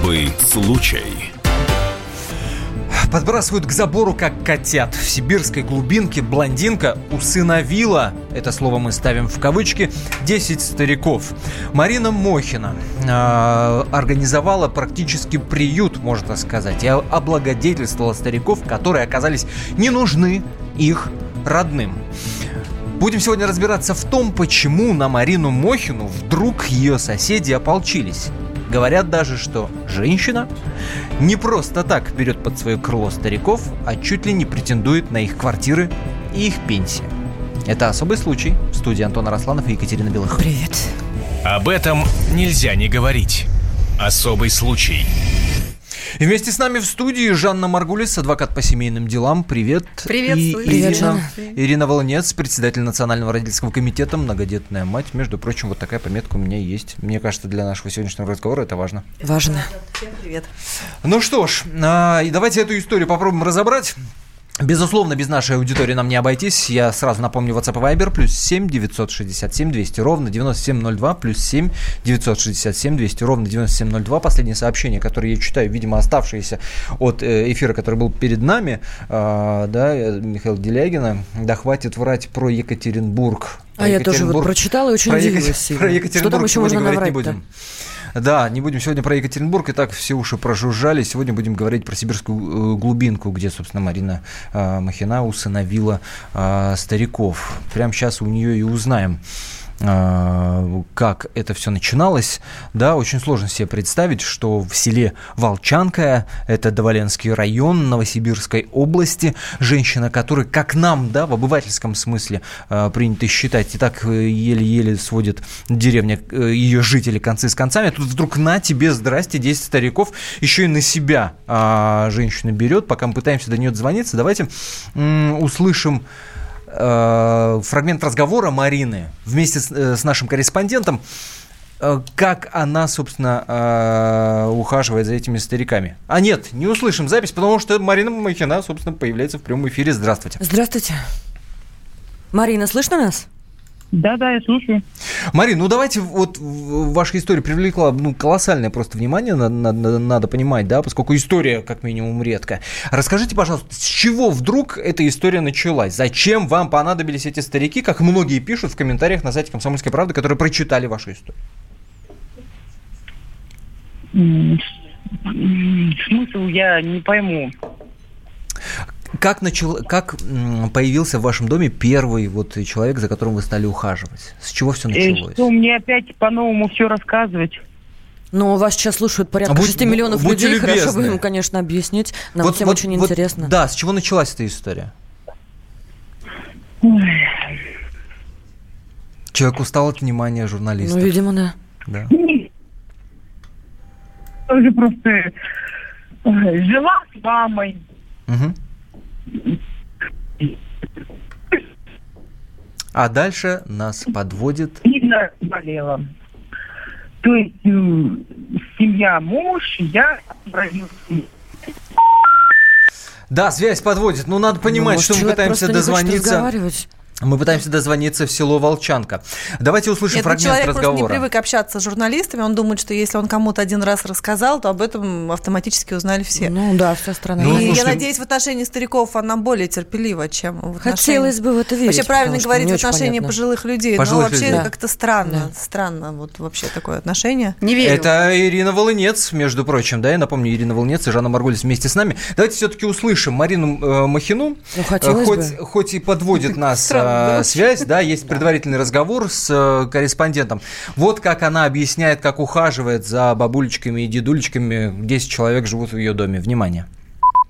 Особый случай. Подбрасывают к забору, как котят. В сибирской глубинке блондинка усыновила, это слово мы ставим в кавычки, 10 стариков. Марина Мохина э, организовала практически приют, можно сказать, и облагодетельствовала стариков, которые оказались не нужны их родным. Будем сегодня разбираться в том, почему на Марину Мохину вдруг ее соседи ополчились. Говорят даже, что женщина не просто так берет под свое крыло стариков, а чуть ли не претендует на их квартиры и их пенсии. Это особый случай. В студии Антона Росланов и Екатерина Белых. Привет. Об этом нельзя не говорить. Особый случай. И вместе с нами в студии Жанна Маргулис, адвокат по семейным делам. Привет. Привет. И Привет, Ирина, Ирина Волонец, председатель Национального родительского комитета, многодетная мать. Между прочим, вот такая пометка у меня есть. Мне кажется, для нашего сегодняшнего разговора это важно. Важно. Всем привет. Ну что ж, а, давайте эту историю попробуем разобрать. Безусловно, без нашей аудитории нам не обойтись. Я сразу напомню, WhatsApp и Viber, плюс 7 967 200 ровно 9702, плюс 7 967 200 ровно 9702. Последнее сообщение, которое я читаю, видимо, оставшееся от э, эфира, который был перед нами, э, да, Михаила Делягина. Да хватит врать про Екатеринбург. А я тоже вот прочитала и очень про удивилась. Екатер... Про Екатеринбург Что там еще можно говорить не будем. Да, не будем сегодня про Екатеринбург, и так все уши прожужжали. Сегодня будем говорить про сибирскую э, глубинку, где, собственно, Марина э, Махина усыновила э, стариков. Прямо сейчас у нее и узнаем как это все начиналось, да, очень сложно себе представить, что в селе Волчанка, это Доволенский район Новосибирской области, женщина, которая, как нам, да, в обывательском смысле э, принято считать, и так э, еле-еле сводит деревня э, ее жители концы с концами, тут вдруг на тебе, здрасте, 10 стариков, еще и на себя э, женщина берет, пока мы пытаемся до нее дозвониться, давайте услышим э, фрагмент разговора Марины вместе с, э, с нашим корреспондентом, э, как она, собственно, ухаживает за этими стариками. А нет, не услышим запись, потому что Марина Махина, собственно, появляется в прямом эфире. Здравствуйте. Здравствуйте. Марина, слышно нас? Да, да, я слушаю. Марин, ну давайте вот ваша история привлекла ну, колоссальное просто внимание, на- на- на- надо понимать, да, поскольку история как минимум редкая. Расскажите, пожалуйста, с чего вдруг эта история началась? Зачем вам понадобились эти старики, как многие пишут в комментариях на сайте «Комсомольской правды», которые прочитали вашу историю? Смысл я не пойму. Как, начал, как появился в вашем доме первый вот человек, за которым вы стали ухаживать? С чего все Э, началось? Что мне опять по-новому все рассказывать? Ну, вас сейчас слушают порядка будь- 6 миллионов будьте людей. Хорошо бы любезны. им, конечно, объяснить. Нам Вот- всем вот- очень вот, интересно. Да, с чего началась эта история? Ой, Человек устал от внимания журналистов. Ну, видимо, да. да. Тоже просто э, жила с мамой. Мгм. А дальше нас подводит... Сильно болела. То есть э, семья муж, я родился. Да, связь подводит. Ну, надо понимать, Ну, что мы пытаемся просто не хочет дозвониться. Мы пытаемся дозвониться в село Волчанка. Давайте услышим Нет, ну, фрагмент человек просто не разговора. привык общаться с журналистами. Он думает, что если он кому-то один раз рассказал, то об этом автоматически узнали все. Ну, да, вся страна. Ну, и знает. я слушайте, надеюсь, в отношении стариков она более терпелива, чем в отношении... Хотелось бы в это верить. Вообще правильно говорить не в отношении понятно. пожилых людей. Пожилых но вообще людей. Да. как-то странно. Да. Странно вот вообще такое отношение. Не верю. Это Ирина Волынец, между прочим, да, я напомню, Ирина Волынец и Жанна Маргулис вместе с нами. Давайте все-таки услышим Марину э, Махину. Ну, хотелось хоть, бы. хоть и подводит нас Странно, э, связь, да, есть предварительный разговор с э, корреспондентом. Вот как она объясняет, как ухаживает за бабулечками и дедулечками. 10 человек живут в ее доме. Внимание.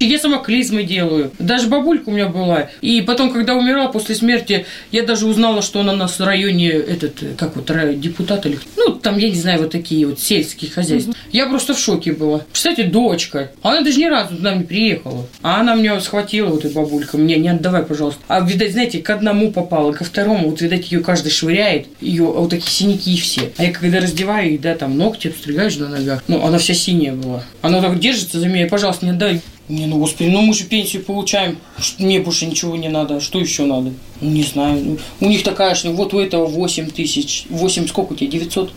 Я сама клизмы делаю. Даже бабулька у меня была. И потом, когда умерла после смерти, я даже узнала, что она у нас в районе, этот, э, как вот, депутат или... Ну, там, я не знаю, вот такие вот сельские хозяйства. Я просто в шоке была. Представляете, дочка. Она даже ни разу туда не приехала. А она меня схватила, вот эта бабулька. Мне не отдавай, пожалуйста. А, видать, знаете, к одному попала, ко второму. Вот, видать, ее каждый швыряет. Ее а вот такие синяки все. А я когда раздеваю, их, да, там ногти обстригаешь на ногах. Ну, она вся синяя была. Она так держится за меня. Пожалуйста, не отдай. Не, ну господи, ну мы же пенсию получаем. Мне больше ничего не надо. Что еще надо? Ну, не знаю. Ну, у них такая же, вот у этого 8 тысяч. 8 сколько у тебя? 900?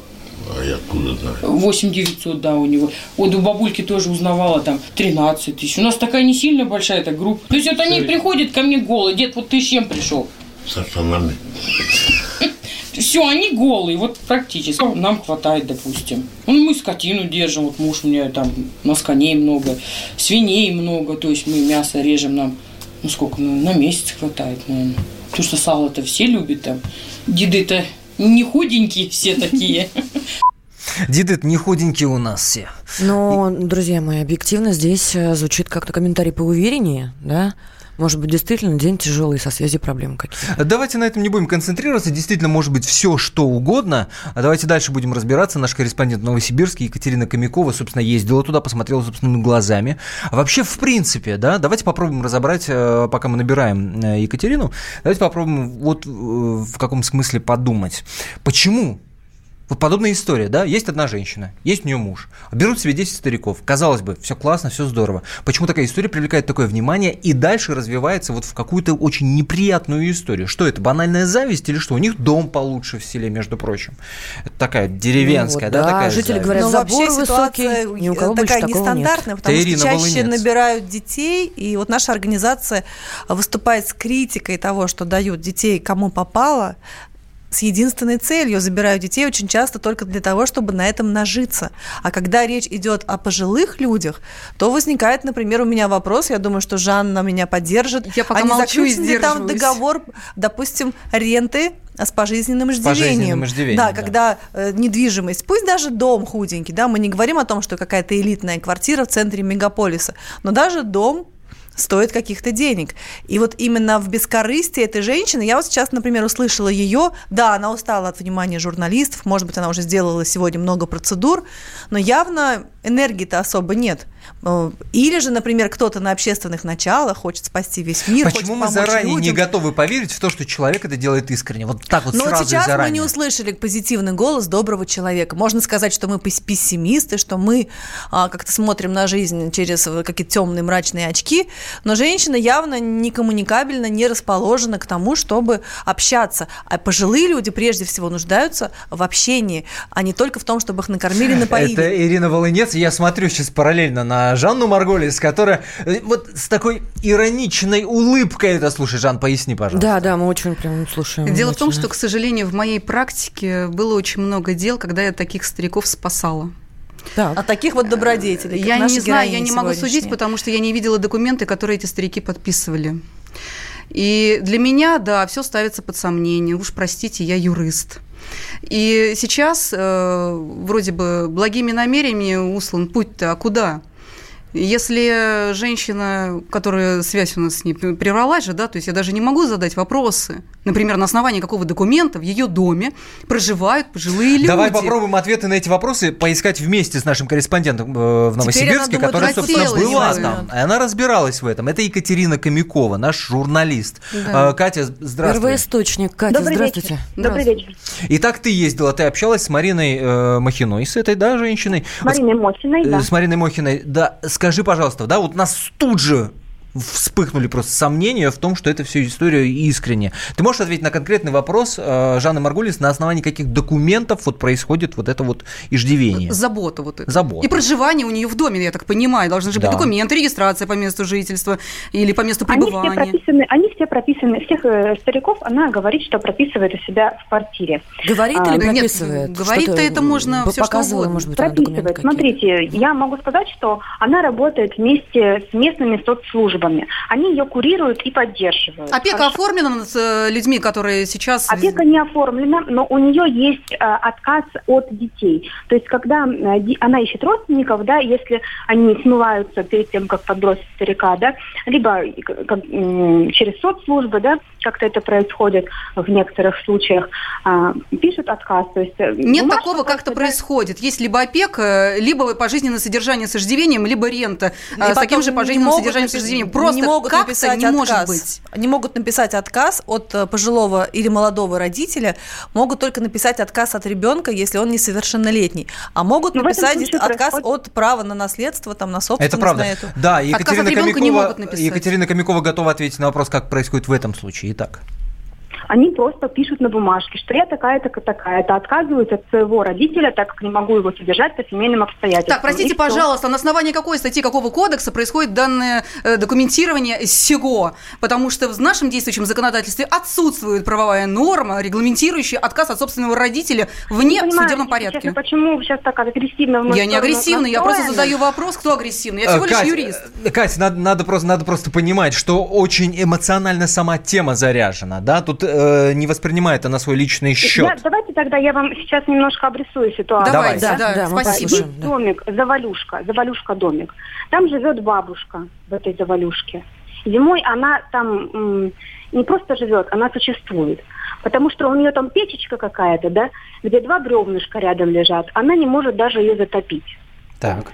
А я откуда знаю? 8 900, да, у него. Вот у бабульки тоже узнавала там 13 тысяч. У нас такая не сильно большая эта группа. То есть вот они приходят ко мне голые. Дед, вот ты с чем пришел? С автономией. Все, они голые, вот практически. Нам хватает, допустим. Ну, мы скотину держим, вот муж у меня там, у нас коней много, свиней много, то есть мы мясо режем нам, ну сколько, ну, на месяц хватает, наверное. Потому что сало-то все любят там. Деды-то не худенькие все такие. Деды не худенькие у нас все. Но, друзья мои, объективно здесь э, звучит как-то комментарий поувереннее, да? Может быть, действительно день тяжелый, со связью проблемы какие-то. Давайте на этом не будем концентрироваться. Действительно, может быть, все, что угодно. А давайте дальше будем разбираться. Наш корреспондент в Новосибирске Екатерина Комякова, собственно, ездила туда, посмотрела собственными глазами. А вообще, в принципе, да, давайте попробуем разобрать, э, пока мы набираем э, Екатерину, давайте попробуем вот э, в каком смысле подумать. Почему вот подобная история, да, есть одна женщина, есть у нее муж, берут себе 10 стариков, казалось бы, все классно, все здорово. Почему такая история привлекает такое внимание и дальше развивается вот в какую-то очень неприятную историю? Что это, банальная зависть или что? У них дом получше в селе, между прочим. Это такая деревенская, Ну вот, да, да, такая жители зависть. говорят, Но забор вообще высокий, ситуация ни у кого такая нестандартная, потому Это Ирина что чаще Волынец. набирают детей, и вот наша организация выступает с критикой того, что дают детей кому попало, с единственной целью забирают детей очень часто только для того, чтобы на этом нажиться. А когда речь идет о пожилых людях, то возникает, например, у меня вопрос, я думаю, что Жанна меня поддержит. Я пока а не молчу и ли там договор, допустим, ренты с пожизненным иждивением? пожизненным иждивением, Да, да. когда э, недвижимость, пусть даже дом худенький, да, мы не говорим о том, что какая-то элитная квартира в центре мегаполиса, но даже дом стоит каких-то денег. И вот именно в бескорыстии этой женщины, я вот сейчас, например, услышала ее, да, она устала от внимания журналистов, может быть, она уже сделала сегодня много процедур, но явно энергии-то особо нет. Э, Или же, например, кто-то на общественных началах хочет спасти весь мир, Почему мы заранее не людям. готовы поверить в то, что человек это делает искренне? Вот так вот Но сразу сейчас и заранее. мы не услышали позитивный голос доброго человека. Можно сказать, что мы пес- пессимисты, что мы а, как-то смотрим на жизнь через какие-то темные мрачные очки, но женщина явно не коммуникабельно, не расположена к тому, чтобы общаться. А пожилые люди прежде всего нуждаются в общении, а не только в том, чтобы их накормили, напоили. Это Ирина Волынец. Я смотрю сейчас параллельно на Жанну Марголис, которая э, вот с такой ироничной улыбкой это слушай, Жан, поясни, пожалуйста. Да, да, мы очень прям слушаем. Дело в том, что, к сожалению, в моей практике было очень много дел, когда я таких стариков спасала. Так. А таких вот добродетелей, как Я не знаю, я не могу судить, потому что я не видела документы, которые эти старики подписывали. И для меня, да, все ставится под сомнение. Уж простите, я юрист. И сейчас э, вроде бы благими намерениями услан путь-то, а куда? Если женщина, которая связь у нас с ней прервалась же, да, то есть я даже не могу задать вопросы, например, на основании какого документа в ее доме проживают пожилые люди. Давай попробуем ответы на эти вопросы поискать вместе с нашим корреспондентом э, в Новосибирске, думает, которая, собственно, была бы. там. И она разбиралась в этом. Это Екатерина Комякова, наш журналист. Да. Э, Катя, здравствуй. Первоисточник. Катя, Добрый здравствуйте. вечер. Добрый вечер. Итак, ты ездила, ты общалась с Мариной э, Махиной, с этой, да, женщиной? С Мариной Мосиной, Э, да. С Мариной Мохиной. Да, скажи, пожалуйста, да, вот нас тут же вспыхнули просто сомнения в том, что это все история искренне. Ты можешь ответить на конкретный вопрос э, Жанны Маргулис, на основании каких документов вот происходит вот это вот иждивение? Забота вот это. Забота. И проживание у нее в доме, я так понимаю. Должны же Да. быть документы, регистрация по месту жительства или по месту Они все пребывания. прописаны, они все прописаны, всех э, стариков она говорит, что прописывает у себя в квартире. Говорит А, или нет, прописывает? говорит-то Что-то это можно всё что угодно. может быть, Прописывает. Смотрите, я могу сказать, что она работает вместе с местными соцслужбами. Они ее курируют и поддерживают. Опека Хорошо. оформлена над э, людьми, которые сейчас... Опека не оформлена, но у нее есть э, отказ от детей. То есть, когда э, она ищет родственников, да, если они смываются перед тем, как подбросить старика, да, либо через соцслужбы, да, как-то это происходит в некоторых случаях, а, пишут отказ. То есть, э, Нет бумажка такого, как просто, да, происходит. Есть либо опека, либо пожизненное содержание с иждивением, либо рента И э, с таким же не пожизненным могут содержанием с иждивением. Просто не могут как-то написать не может отказ. быть. Они могут написать отказ от э, пожилого или молодого родителя, могут только написать отказ от ребенка, если он несовершеннолетний. А могут Ну, в этом написать отказ происходит- от права на наследство, там, на собственность Это правда. на эту. Да, Екатерина от ребенка не могут написать. Екатерина Комякова готова ответить на вопрос, как происходит в этом случае. Итак. Они просто пишут на бумажке, что я такая-то, такая-то, отказываются от своего родителя, так как не могу его содержать по семейным обстоятельствам. Так, простите, И пожалуйста, на основании какой статьи, какого кодекса происходит данное э, документирование сего? Потому что в нашем действующем законодательстве отсутствует правовая норма, регламентирующая отказ от собственного родителя вне Не в понимаю, судебном порядке. честно, почему вы сейчас так агрессивно Я не сторону агрессивна, я просто задаю вопрос, кто агрессивный. Я всего Э, лишь Кать, юрист. э, Кать, надо, надо, просто, надо просто понимать, что очень эмоционально сама тема заряжена, да? Тут э, не воспринимает она свой личный счет. Я- давайте тогда я вам сейчас немножко обрисую ситуацию. Давай. да, Да, мы спасибо. послушаем. Есть да. домик, завалюшка, завалюшка домик. Там живет бабушка в этой завалюшке. Зимой она там м, не просто живет, она существует. Потому что у нее там печечка какая-то, да, где два бревнышка рядом лежат. Она не может даже ее затопить. Так.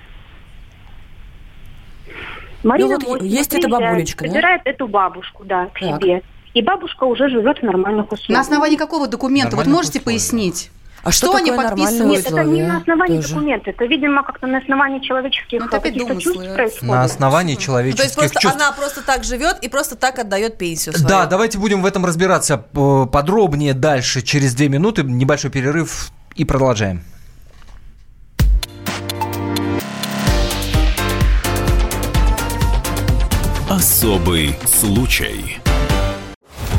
Марина Ну вот есть эта бабулечка, да? Собирает эту бабушку, да, к Так. себе. И бабушка уже живет в нормальных условиях. На основании какого документа? Вот Нормальных можете условиях. пояснить? А что Что они подписывают? Нет, это не на основании Тоже. документа. Это, видимо, как-то на основании человеческих Ну, каких-то чувств происходит. На основании Ну, то есть человеческих просто чувств. она просто так живет и просто так отдает пенсию свою. Да, давайте будем в этом разбираться э, подробнее дальше, через две минуты. Небольшой перерыв и продолжаем. Особый случай.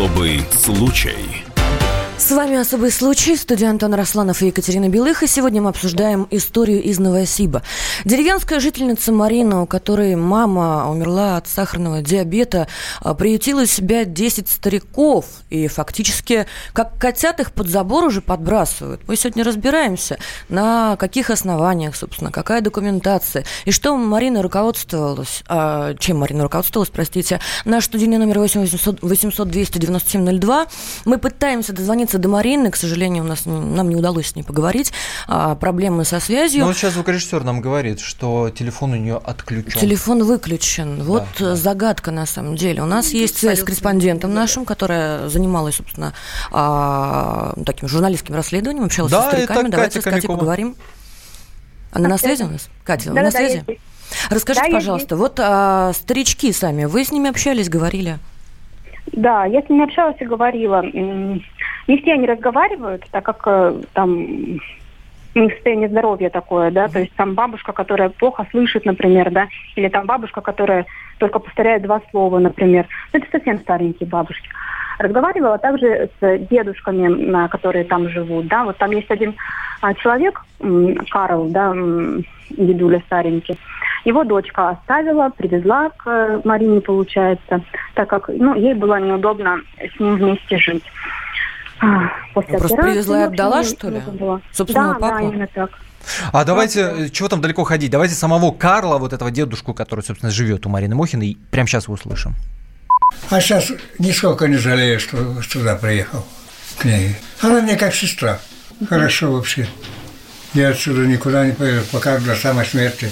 Особый случай. С вами «Особый случай», студия Антон Росланов и Екатерина Белых, и сегодня мы обсуждаем историю из Новосиба. Деревенская жительница Марина, у которой мама умерла от сахарного диабета, а, приютила у себя 10 стариков, и фактически как котят их под забор уже подбрасывают. Мы сегодня разбираемся, на каких основаниях, собственно, какая документация, и что Марина руководствовалась, а, чем Марина руководствовалась, простите. Наш студийный номер 8 800 800 297 02. Мы пытаемся дозвониться до Марины, к сожалению, у нас, нам не удалось с ней поговорить. А, проблемы со связью. Ну, вот сейчас звукорежиссер нам говорит, что телефон у нее отключен. Телефон выключен. Вот да. загадка на самом деле. У нас есть связь с корреспондентом нашим, которая занималась, собственно, а, таким журналистским расследованием, общалась Да, со стариками. это Давайте Катя с Катей Хомякова. поговорим. Она на связи у нас? Катя, вы на Да-да-да, я связи? здесь. Расскажите, Да, пожалуйста, вот а, старички сами, вы с ними общались, говорили? Да, я с ними общалась и говорила. Не все они разговаривают, так как э, там у них состояние здоровья такое, да, то есть там бабушка, которая плохо слышит, например, да, или там бабушка, которая только повторяет два слова, например. Ну, это совсем старенькие бабушки. Разговаривала также с дедушками, которые там живут, да, вот там есть один а, человек, Карл, да, дедуля старенький, его дочка оставила, привезла к э, Марине, получается, так как ну, ей было неудобно с ним вместе жить. А, После Ну, просто операции, привезла и отдала, что ли? Собственного да, папу? Да, именно так. А давайте, э, чего там далеко ходить, давайте самого Карла, вот этого дедушку, который, собственно, живет у Марины Мохиной, прямо сейчас услышим. А сейчас нисколько не жалею, что сюда приехал к ней. Она мне как сестра. Хорошо вообще. Я отсюда никуда не поеду, пока до самой смерти.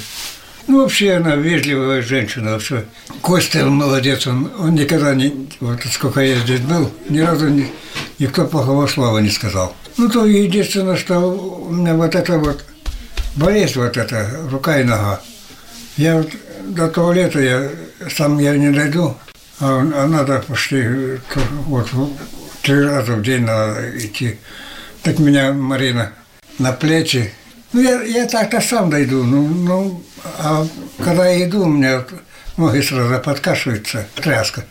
Ну, вообще она вежливая женщина. Вообще. Костя, молодец, он, он никогда не... Вот сколько я здесь был, ни разу ни- никто плохого слова не сказал. Ну, то единственное, что у меня вот это вот болезнь вот эта, рука и нога. Я вот до туалета я сам я не дойду, а, а надо почти вот три раза в день надо идти. Так меня Марина на плечи. Ну, я, я так-то сам дойду, ну, ну, а когда я иду, у меня ноги сразу подкашиваются, тряска.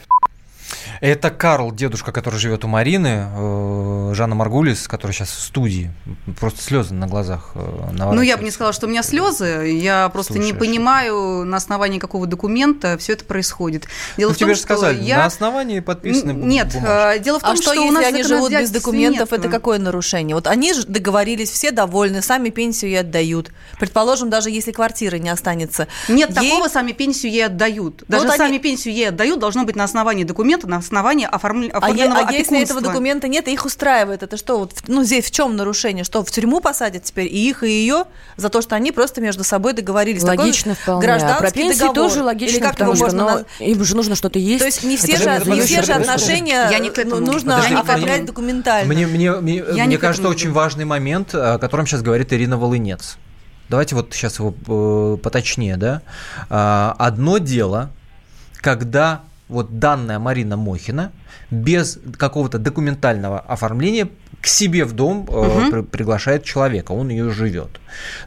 Это Карл, дедушка, который живет у Марины, э, Жанна Маргулис, которая сейчас в студии. Просто слезы на глазах э, Ну, я бы не сказала, что у меня слезы. Я просто Слушаешь. не понимаю, на основании какого документа все это происходит. Дело ну, в том, тебе же сказали, я... на основании подписаны Нет, бумажки. дело в том, а что, что у нас они живут без документов, это какое нарушение? Вот они же договорились, все довольны, сами пенсию ей отдают. Предположим, даже если квартиры не останется. Нет, ей... такого сами пенсию ей отдают. Даже вот сами они... пенсию ей отдают должно быть на основании документа, на основании оформ... А оформленного а, а если этого документа нет, и их устраивает, это что? Вот, ну, здесь в чем нарушение? Что, в тюрьму посадят теперь и их, и ее за то, что они просто между собой договорились? Логично Такой вполне. Гражданский а про пенсии договор. тоже логично, Или как потому что можно... Но им же нужно что-то есть. То есть не все, же, не все же отношения я не к этому. нужно оформлять документально. Мне, мне, мне, мне кажется, очень важный момент, о котором сейчас говорит Ирина Волынец. Давайте вот сейчас его э, поточнее, да. А, одно дело, когда вот данная Марина Мохина без какого-то документального оформления к себе в дом угу. при, приглашает человека, он ее живет.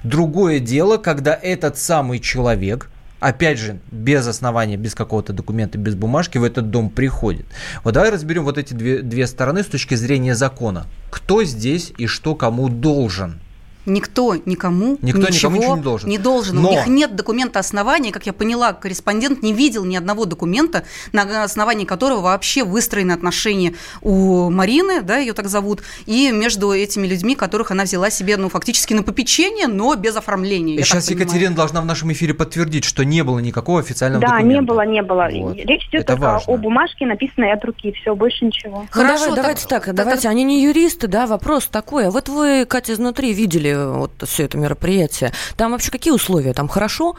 Другое дело, когда этот самый человек опять же, без основания, без какого-то документа, без бумажки в этот дом приходит. Вот давай разберем вот эти две, две стороны с точки зрения закона. Кто здесь и что кому должен? Никто никому Никто ничего, никому ничего не должен. Не должен. Но... У них нет документа основания. Как я поняла, корреспондент не видел ни одного документа, на основании которого вообще выстроены отношения у Марины, да, ее так зовут, и между этими людьми, которых она взяла себе, ну, фактически на попечение, но без оформления. И сейчас Екатерина должна в нашем эфире подтвердить, что не было никакого официального да, документа. Да, не было, не было. Вот. Речь идет Это только важно. о бумажке, написанной от руки, все, больше ничего. Хорошо, ну, давай, давайте так, так давайте, так... они не юристы, да, вопрос такой. А вот вы, Катя, изнутри видели вот все это мероприятие. Там вообще какие условия? Там хорошо?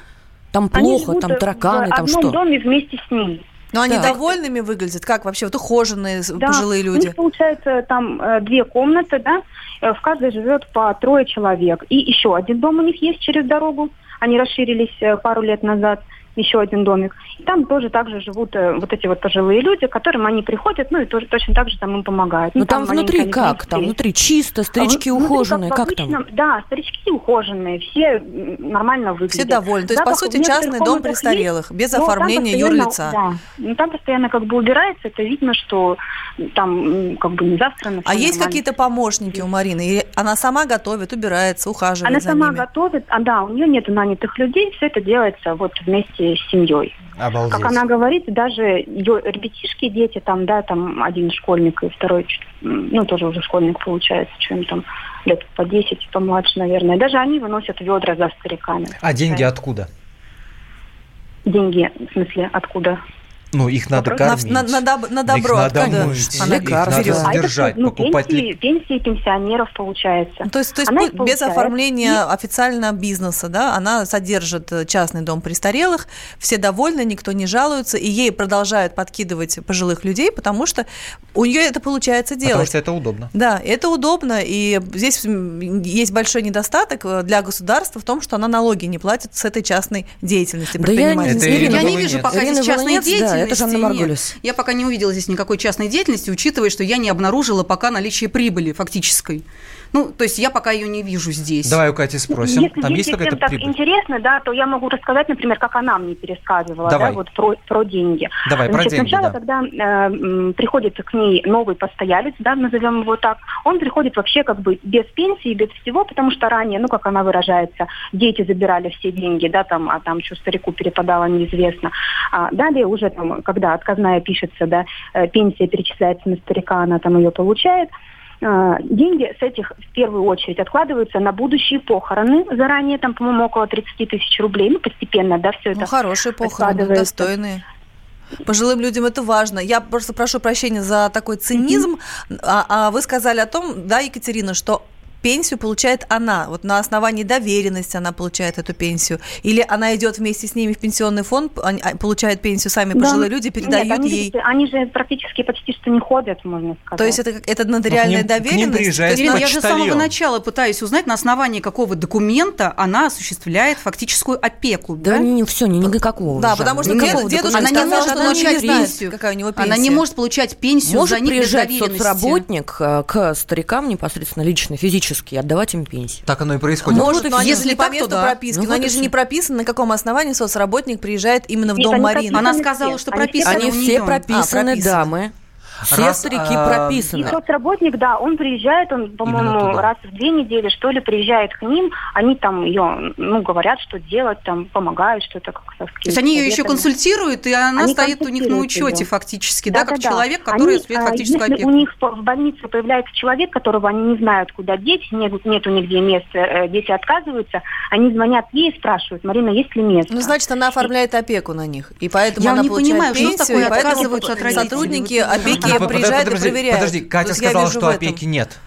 Там плохо? Там тараканы? Там что? В одном доме вместе с ним. Но они довольными выглядят? Как вообще? Вот ухоженные да. пожилые люди? У них, получается, там э, две комнаты, да? Э, в каждой живет по трое человек. И еще один дом у них есть через дорогу. Они расширились э, пару лет назад еще один домик. И там тоже также живут э, вот эти вот пожилые люди, к которым они приходят, ну и тоже точно так же там им помогают. Ну, ну там, там внутри как? Там внутри чисто, старички а ухоженные, как, как там? Да, старички ухоженные, все нормально выглядят. Все довольны. То есть, по сути, частный дом престарелых, есть, без оформления юрлица. Да, ну там постоянно как бы убирается, это видно, что там как бы не завтра. А есть какие-то помощники у Марины? И она сама готовит, убирается, ухаживает Она сама ними? готовит, а да, у нее нет нанятых людей, все это делается вот вместе вместе с семьей. Обалдеть. Как она говорит, даже ее ребятишки, дети, там, да, там один школьник и второй, ну, тоже уже школьник получается, что им там лет по 10, помладше, наверное. Даже они выносят ведра за стариками. А деньги откуда? Деньги, в смысле, откуда? Ну, их надо кормить. На, на, на, на добро. Их надо мыть, Она их надо содержать, а это, ну, покупать... Пенсии, пенсии пенсионеров получается. То есть, то есть без получает. оформления и... официально бизнеса, да, она содержит э, частный дом престарелых, все довольны, никто не жалуется, и ей продолжают подкидывать пожилых людей, потому что у нее это получается делать. Потому что это удобно. Да, это удобно, и здесь есть большой недостаток э, для государства в том, что она налоги не платит с этой частной деятельности. Да я, не, я не вижу пока здесь частной деятельности. Да, это Жанна Маргулис. Я пока не увидела здесь никакой частной деятельности, учитывая, что я не обнаружила пока наличие прибыли фактической. Ну, то есть я пока ее не вижу здесь. Давай у Кати спросим. Если, Там если есть какая-то так интересно, да, то я могу рассказать, например, как она мне пересказывала, Давай. да, вот про, про деньги. Давай, Значит, про деньги, сначала, да. когда э, приходит к ней новый постоялец, да, назовем его так, он приходит вообще как бы без пенсии, без всего, потому что ранее, ну, как она выражается, дети забирали все деньги, да, там, а там что старику перепадало, неизвестно. А далее уже там, когда отказная пишется, да, э, пенсия перечисляется на старика, она там ее получает, деньги с этих в первую очередь откладываются на будущие похороны. Заранее там, по-моему, около 30 тысяч рублей. Ну, постепенно, да, все ну, это хорошие похороны, достойные. Пожилым людям это важно. Я просто прошу прощения за такой цинизм. Mm-hmm. А, а вы сказали о том, да, Екатерина, что пенсию получает она. Вот на основании доверенности она получает эту пенсию. Или она идет вместе с ними в пенсионный фонд, а, получает пенсию сами да. пожилые люди, передают Нет, они, ей. Они же практически почти что не ходят, можно сказать. То есть это, это нотариальная доверенность? Ирина, я же с самого начала пытаюсь узнать, на основании какого документа она осуществляет фактическую опеку. Да, да? не все, не никакого. Да, потому что дед, дедушка она сказал, не может получать пенсию. Какая у него пенсия. Она не может получать пенсию может за них приезжать соцработник э, к старикам непосредственно лично, физически, отдавать им пенсии. Так оно и происходит. Может, но если не по месту да. прописки, ну, но они же не прописаны, на каком основании соцработник приезжает именно в Нет, дом Марины. Она сказала, что прописаны Они все прописаны, а, дамы. Все Раз, старики а, И прописаны. соцработник, да, он приезжает, он, по-моему, раз в две недели, что ли, приезжает к ним, они там ее, ну, говорят, что делать, там, помогают что-то как-то. То есть они ее еще консультируют, и она Они стоит у них на учете её. фактически, да, как Да-да-да. человек, который Они, осуществляет а, фактическую Если опеку. у них в больнице появляется человек, которого они не знают, куда деть, нет, нету нигде места, э, дети отказываются, они звонят ей и спрашивают, Марина, есть ли место? Ну, значит, она оформляет опеку на них. И поэтому Я она не получает понимаю, что пенсию, такое и поэтому отказываются от родителей? сотрудники Вот опеки Под- приезжают подожди, и проверяют. Подожди, Катя я сказала, вижу что опеки нет.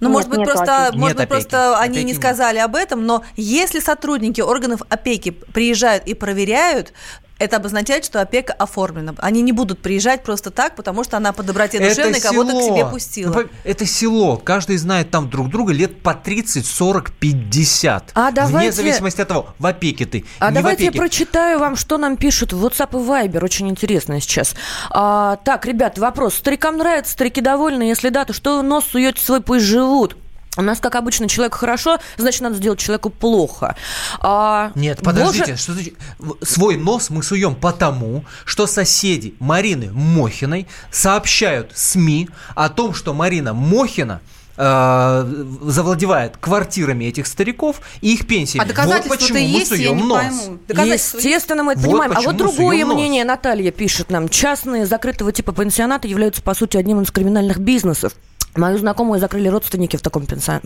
Ну, Нет, может быть, нету просто, опеки. может Нет быть, опеки. просто они Опеки не нет. сказали об этом, но если сотрудники органов опеки приезжают и проверяют, это обозначает, что опека оформлена. Они не будут приезжать просто так, потому что она по доброте душевной кого-то к себе пустила. Это село. Каждый знает там друг друга лет по 30, 40, 50. А Вне давайте- зависимости от того, в опеке ты, А не давайте я прочитаю вам, что нам пишут в WhatsApp и Viber. Очень интересно сейчас. А, так, ребят, вопрос. Старикам нравится, старики довольны? Если да, то что вы нос суете свой, пусть живут? У нас, как обычно, человек хорошо, значит, надо сделать человеку плохо. А, Нет, Боже- подождите, что значит? Свой нос мы суем потому, что соседи Марины Мохиной сообщают СМИ о том, что Марина Мохина э, завладевает квартирами этих стариков и их пенсиями. А доказательства-то вот почему мы есть, я суем не нос. пойму. Доказательства? Естественно, мы это Вот понимаем. А вот другое суем нос. мнение Наталья пишет нам. Частные закрытого типа пенсионаты являются, по сути, одним из криминальных бизнесов. Мою знакомую закрыли родственники в таком пенсион-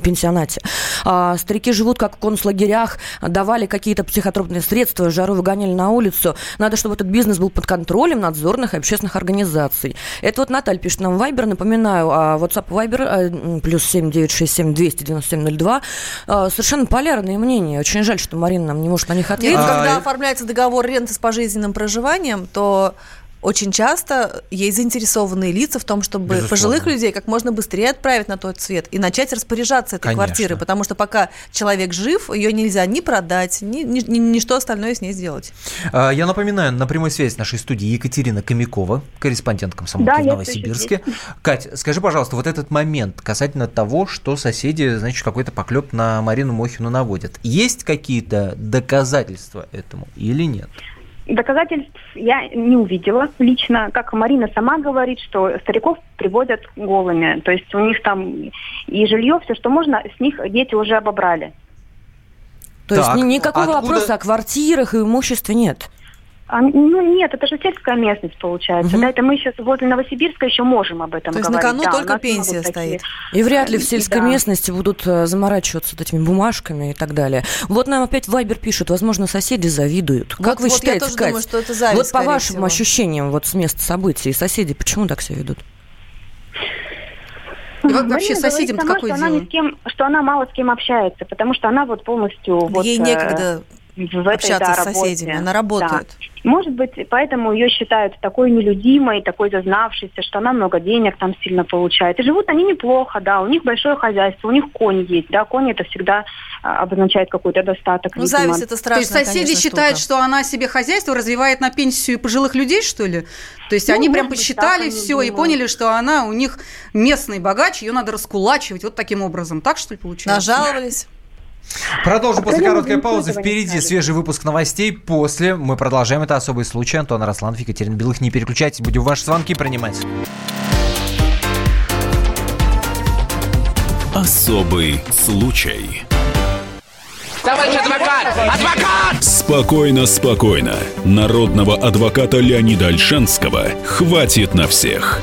пенсионате. А, старики живут как в концлагерях, давали какие-то психотропные средства, жару выгоняли на улицу. Надо, чтобы этот бизнес был под контролем надзорных и общественных организаций. Это вот Наталья пишет нам в Viber. Напоминаю, а WhatsApp Viber а, плюс 7967 297 02. А, Совершенно полярные мнения. Очень жаль, что Марина нам не может на них ответить. А, когда э- оформляется договор ренты с пожизненным проживанием, то очень часто есть заинтересованные лица в том, чтобы Безусловно. пожилых людей как можно быстрее отправить на тот свет и начать распоряжаться этой Конечно. квартирой, потому что пока человек жив, ее нельзя ни продать, ни, ни, ни- ни что остальное с ней сделать. А, Я напоминаю, на прямой связи с нашей студии Екатерина Комякова, корреспондент комсомолки Да, в Новосибирске. Кать, скажи, пожалуйста, вот этот момент касательно того, что соседи, значит, какой-то поклеп на Марину Мохину наводят. Есть какие-то доказательства этому или нет? Доказательств я не увидела лично. Как Марина сама говорит, что стариков приводят голыми. То есть у них там и жилье, все, что можно, с них дети уже обобрали. То есть Так, ни- никакого откуда- вопроса о квартирах и имуществе нет. А, ну нет, это же сельская местность получается. Мгм. Да, это мы сейчас возле Новосибирска еще можем об этом То есть на говорить. кону Да, только пенсия могут такие- стоит. И вряд ли в сельской да. местности будут э, заморачиваться вот этими бумажками и так далее. Вот нам опять Вайбер пишет, возможно, соседи завидуют. Как Вот- вы вот я считаете, тоже Кать? думаю, что это зависть, Вот по вашим всего. ощущениям вот с места событий, соседи почему так себя ведут? И Марина вообще говорит соседям-то сама, какое что она дело? ни с кем, что она мало с кем общается, потому что она вот полностью вот, Ей э, некогда в этой, общаться да, с работе. соседями, она работает. Да. Может быть, поэтому ее считают такой нелюдимой, такой зазнавшейся, что она много денег там сильно получает. И живут они неплохо, да, у них большое хозяйство, у них конь есть, да, конь это всегда а, обозначает какой-то достаток. Ну, видимо. зависть это То страшная, есть соседи конечно, считают, штука. что она себе хозяйство развивает на пенсию пожилых людей, что ли? То есть Ну, они прям быть, посчитали они все и поняли, что она у них местный богач, ее надо раскулачивать вот таким образом. Так что ли получается? Нажаловались. Продолжим после Проблема короткой паузы. Впереди свежий выпуск новостей. После мы продолжаем. Это особый случай. Антон Росланов, Екатерина Белых. Не переключайтесь, будем ваши звонки принимать. Особый случай. Товарищ адвокат! Адвокат! Спокойно, спокойно. Народного адвоката Леонида Альшанского хватит на всех.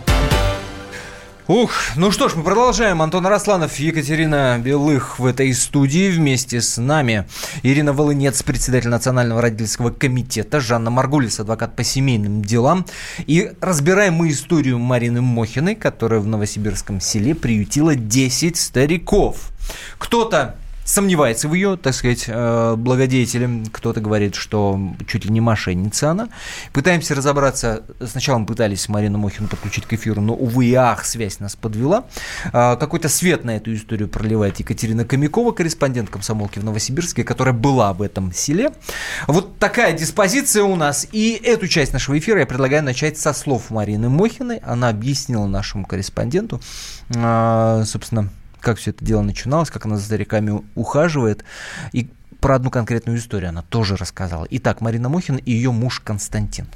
Ух, ну что ж, мы продолжаем. Антон Росланов, Екатерина Белых в этой студии. Вместе с нами Ирина Волынец, председатель Национального родительского комитета, Жанна Маргулис, адвокат по семейным делам. И разбираем мы историю Марины Мохиной, которая в новосибирском селе приютила 10 стариков. Кто-то сомневается в ее, так сказать, э, благодетелем. Кто-то говорит, что чуть ли не мошенница она. Пытаемся разобраться. Сначала мы пытались Марину Мохину подключить к эфиру, но, увы ах, связь нас подвела. А, какой-то свет на эту историю проливает Екатерина Комякова, корреспондент комсомолки в Новосибирске, которая была в этом селе. Вот такая диспозиция у нас. И эту часть нашего эфира я предлагаю начать со слов Марины Мохиной. Она объяснила нашему корреспонденту, а, собственно, как все это дело начиналось, как она за стариками ухаживает. И про одну конкретную историю она тоже рассказала. Итак, Марина Мохина и ее муж Константин.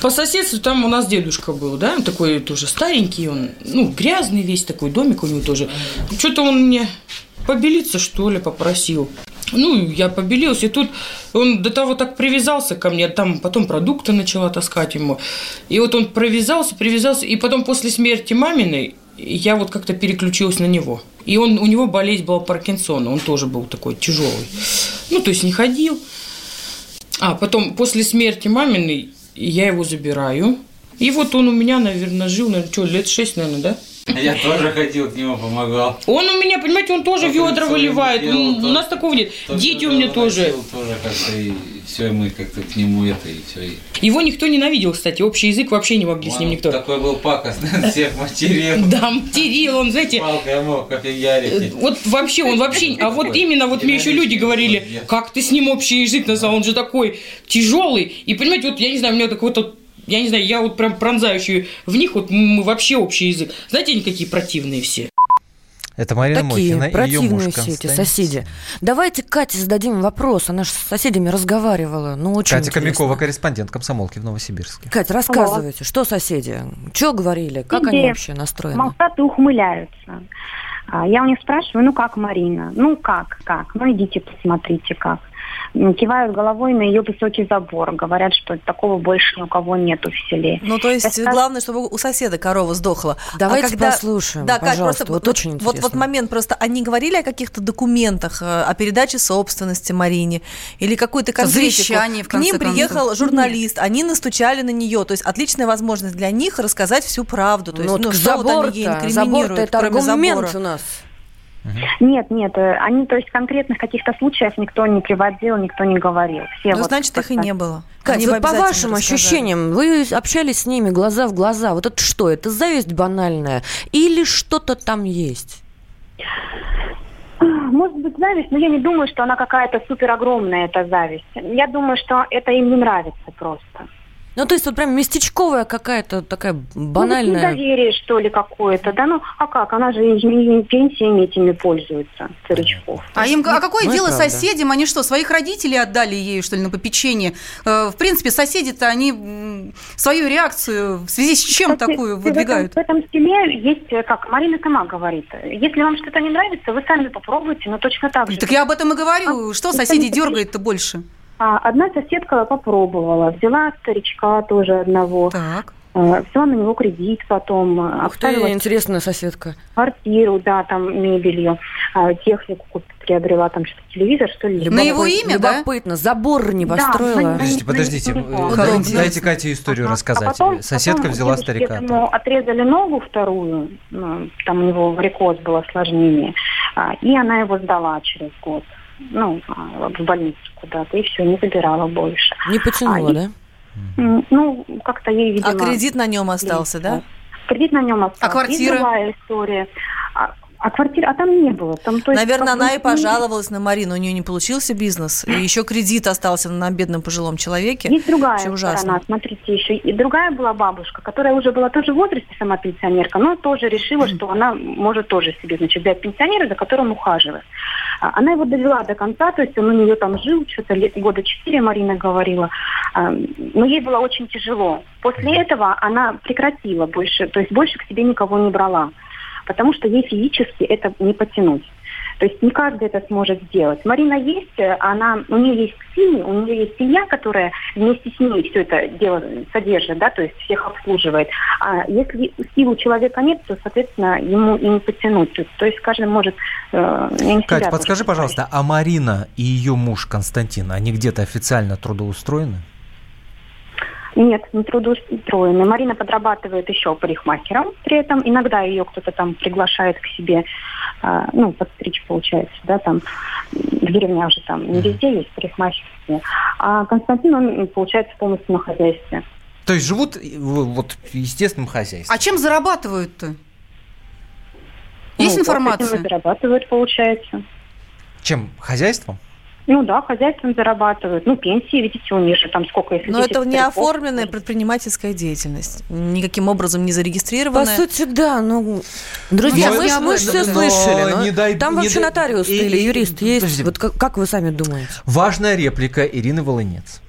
По соседству там у нас дедушка был, да, такой тоже старенький, он, ну, грязный весь такой, домик у него тоже. Что-то он мне побелиться, что ли, попросил. Ну, я побелилась, и тут он до того так привязался ко мне, там потом продукты начала таскать ему. И вот он привязался, привязался, и потом после смерти маминой я вот как-то переключилась на него. И он, у него болезнь была Паркинсона, он тоже был такой тяжелый. Ну, то есть не ходил. А потом после смерти маминой я его забираю. И вот он у меня, наверное, жил, наверное, что, лет шесть, наверное, да? Я тоже ходил к нему, помогал. Он у меня, понимаете, он тоже ведра выливает. делал, у нас такого нет. Дети у меня тоже. Тоже как-то и все, мы как-то к нему это и все. Его никто ненавидел, кстати. Общий язык вообще не могли с ним никто. Такой был пакостный, всех материл. Да, материл, он, знаете... Палкой мог кофеярить. Вот вообще, он вообще... А вот именно, вот мне еще люди говорили, как ты с ним общий язык назвал, он же такой тяжелый. И понимаете, вот я не знаю, у меня такой вот я не знаю, я вот прям пронзающий в них, вот мы вообще общий язык. Знаете, они какие противные все. Это Марина Такие Мохина противные и ее муж все эти соседи. Давайте Кате зададим вопрос. Она же с соседями разговаривала. Ну, очень Катя интересно. Комякова, корреспондент комсомолки в Новосибирске. Кать, рассказывайте, что соседи? Что говорили? Как они Где? вообще настроены? Молчат и ухмыляются. А, Я у них спрашиваю, ну как, Марина? Ну как, как? Ну идите посмотрите, как. Кивают головой на ее высокий забор. Говорят, что такого больше ни у кого нету в селе. Ну, то есть, скажу- главное, чтобы у соседа корова сдохла. Давайте послушаем, Да, пожалуйста, просто вот очень вот, вот интересно. момент, просто они говорили о каких-то документах, э, о передаче собственности Марине или какую-то конкретику. Завещание, в К ним концов. приехал журналист, они настучали на нее. То есть, отличная возможность для них рассказать всю правду. То есть, Ну, ну, что вот они ей забор-то, инкриминируют, забор-то это кроме аргумент забора. у нас. Нет, нет, э, они, то есть конкретных каких-то случаев никто не приводил, никто не говорил. Все Ну, вот значит, их и не было. Кать, Они вот по вашим рассказали. ощущениям, вы общались с ними глаза в глаза. Вот это что? Это зависть банальная? Или что-то там есть? Может быть, зависть, но я не думаю, что она какая-то супер огромная, эта зависть. Я думаю, что это им не нравится просто. Ну, то есть вот прям местечковая какая-то такая Ну, банальная... недоверие, что ли, какое-то. Да ну, а как? Она же пенсиями этими пользуется, Старичков. А им а какое Ну, дело соседям? Они что, своих родителей отдали ей, что ли, на попечение? Э, В принципе, соседи-то, они свою реакцию в связи с чем Кстати, такую в выдвигают? этом, в этом селе есть, э, как Марина сама говорит, если вам что-то не нравится, вы сами попробуйте, но точно так же. Так я об этом и говорю. Что это соседей не дергает-то больше? А, одна соседка попробовала, взяла старичка тоже одного, Так. э, взяла на него кредит потом, э, Ух ты, интересная соседка. квартиру, да, там мебелью, а, технику приобрела, там что-то телевизор, что ли. На его имя, да? Любопытно, забор не Да, построила. на- Подождите, подождите. Удобно. Дайте, дайте Кате историю Ага. рассказать. А потом- Соседка потом взяла старика. этому отрезали ногу вторую, ну, там у него варикоз был осложнение, а, и она его сдала через год. Ну, а, в больницу куда-то, и все, не забирала больше. Не потянула, А, и- да? М, Ну, как-то ей, видимо... А кредит на нем остался, да? Кредит на нем остался. А квартира? И другая история. А, квартира, а там не было. Там, то есть, Наверное, она и ну, пожаловалась на Марину. У нее не получился бизнес. И еще кредит остался на бедном пожилом человеке. Есть другая Вообще ужасно. сторона, смотрите, еще и другая была бабушка, которая уже была тоже в возрасте, сама пенсионерка, но тоже решила, что она может тоже себе, значит, взять пенсионера, за которым ухаживает. А, Она его довела до конца, то есть он у нее там жил, что-то лет года четыре, Марина говорила, А, но ей было очень тяжело. После этого она прекратила больше, то есть больше к себе никого не брала, потому что ей физически это не потянуть. То есть не каждый это сможет сделать. Марина есть, она, у нее есть силы, у нее есть семья, которая вместе с ней все это дело содержит, да, то есть всех обслуживает. А если сил у человека нет, то, соответственно, ему и не потянуть. То, есть каждый может... э, Кать, подскажи, пожалуйста, а Марина и ее муж Константин, они где-то официально трудоустроены? Нет, не трудоустроены. Марина подрабатывает еще парикмахером при этом. Иногда ее кто-то там приглашает к себе, а, ну, подстричь, получается, да, там в деревне уже там не везде есть парикмахерские. А Константин, он, получается, полностью на хозяйстве. То есть живут э, в- вот естественным хозяйством. А чем зарабатывают-то? Есть Ну, информация? и зарабатывают, получается. Чем? Хозяйством? Ну да, хозяйством зарабатывают. Ну, пенсии, видите, у них же там сколько, если Но 10 это не оформленная предпринимательская деятельность. Никаким образом не По зарегистрированная. сути, да, ну, друзья, Но мы, мы но все не слышали. но дай- там не вообще дай- нотариус и- или и- юрист есть. подожди. Вот как, как вы сами думаете? Важная реплика Ирины Волынец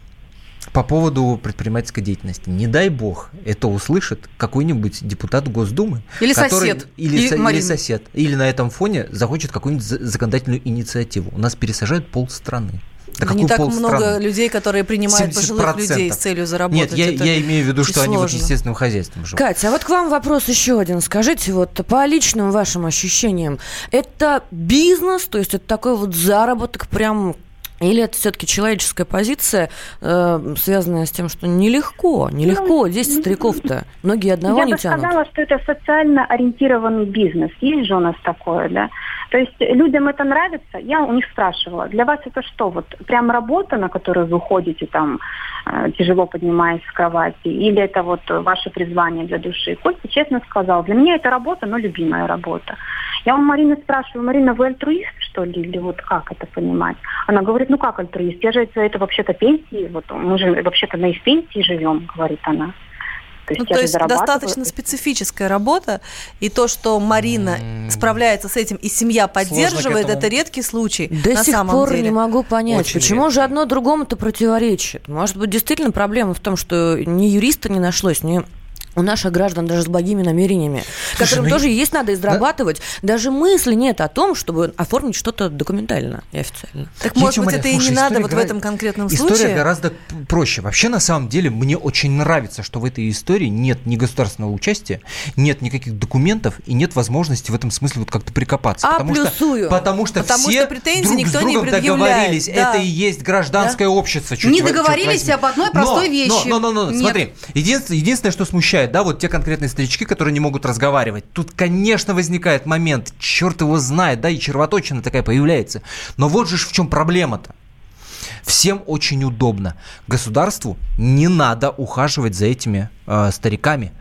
по поводу предпринимательской деятельности. Не дай бог, это услышит какой-нибудь депутат Госдумы. Или который- сосед. Или, Или со- или сосед. Или на этом фоне захочет какую-нибудь за- законодательную инициативу. У нас пересажают полстраны. Да Да не так полстраны? много людей, которые принимают пожилых 70%. людей с целью заработать. Нет, я, Это я имею в виду, что они вот сложно. естественным хозяйством живут. Катя, а вот к вам вопрос еще один. Скажите, вот по личным вашим ощущениям, это бизнес, то есть это такой вот заработок прям или это все-таки человеческая позиция, э, связанная с тем, что нелегко, нелегко, 10 стариков-то, многие одного Я не бы тянут. сказала, что это социально ориентированный бизнес. Есть же у нас такое, да? То есть людям это нравится. Я у них спрашивала, для вас это что? Вот прям работа, на которую вы ходите там, э, тяжело поднимаясь с кровати, или это вот ваше призвание для души? Костя честно сказал, для меня это работа, но любимая работа. Я у Марины спрашиваю, Марина, вы альтруист, что ли, или вот как это понимать? Она говорит, ну как альтруист? Я же это, вообще-то пенсии, вот мы же вообще-то на из пенсии живем, говорит она. То есть, Ну, то есть достаточно специфическая работа, и то, что Марина справляется с этим, и семья поддерживает, это редкий случай. До на сих самом пор деле. не могу понять, Очень почему редко. же одно другому-то противоречит. Может быть, действительно проблема в том, что ни юриста не нашлось, ни у наших граждан даже с благими намерениями, которым ну тоже и- есть надо израбатывать. Даже мысли нет о том, чтобы оформить что-то документально и официально. Так, Я может быть, это и слушай, не надо история вот в этом конкретном История случае. гораздо п- проще. Вообще, на самом деле, мне очень нравится, что в этой истории нет ни государственного участия, нет никаких документов и нет возможности в этом смысле вот как-то прикопаться. А, потому что, плюсую. потому что Потому все что претензий друг никто с не другом предъявляет, договорились. да. Это и есть гражданское общество. чуть Не договорились возьми. об одной Но- простой но- вещи. Но, но, но, Нет. смотри, единственное, единственное, что смущает, да, вот те конкретные старички, которые не могут разговаривать. Тут, конечно, возникает момент, черт его знает, да, и червоточина такая появляется. Но вот же в чем проблема-то. Всем очень удобно. Государству не надо ухаживать за этими э, стариками.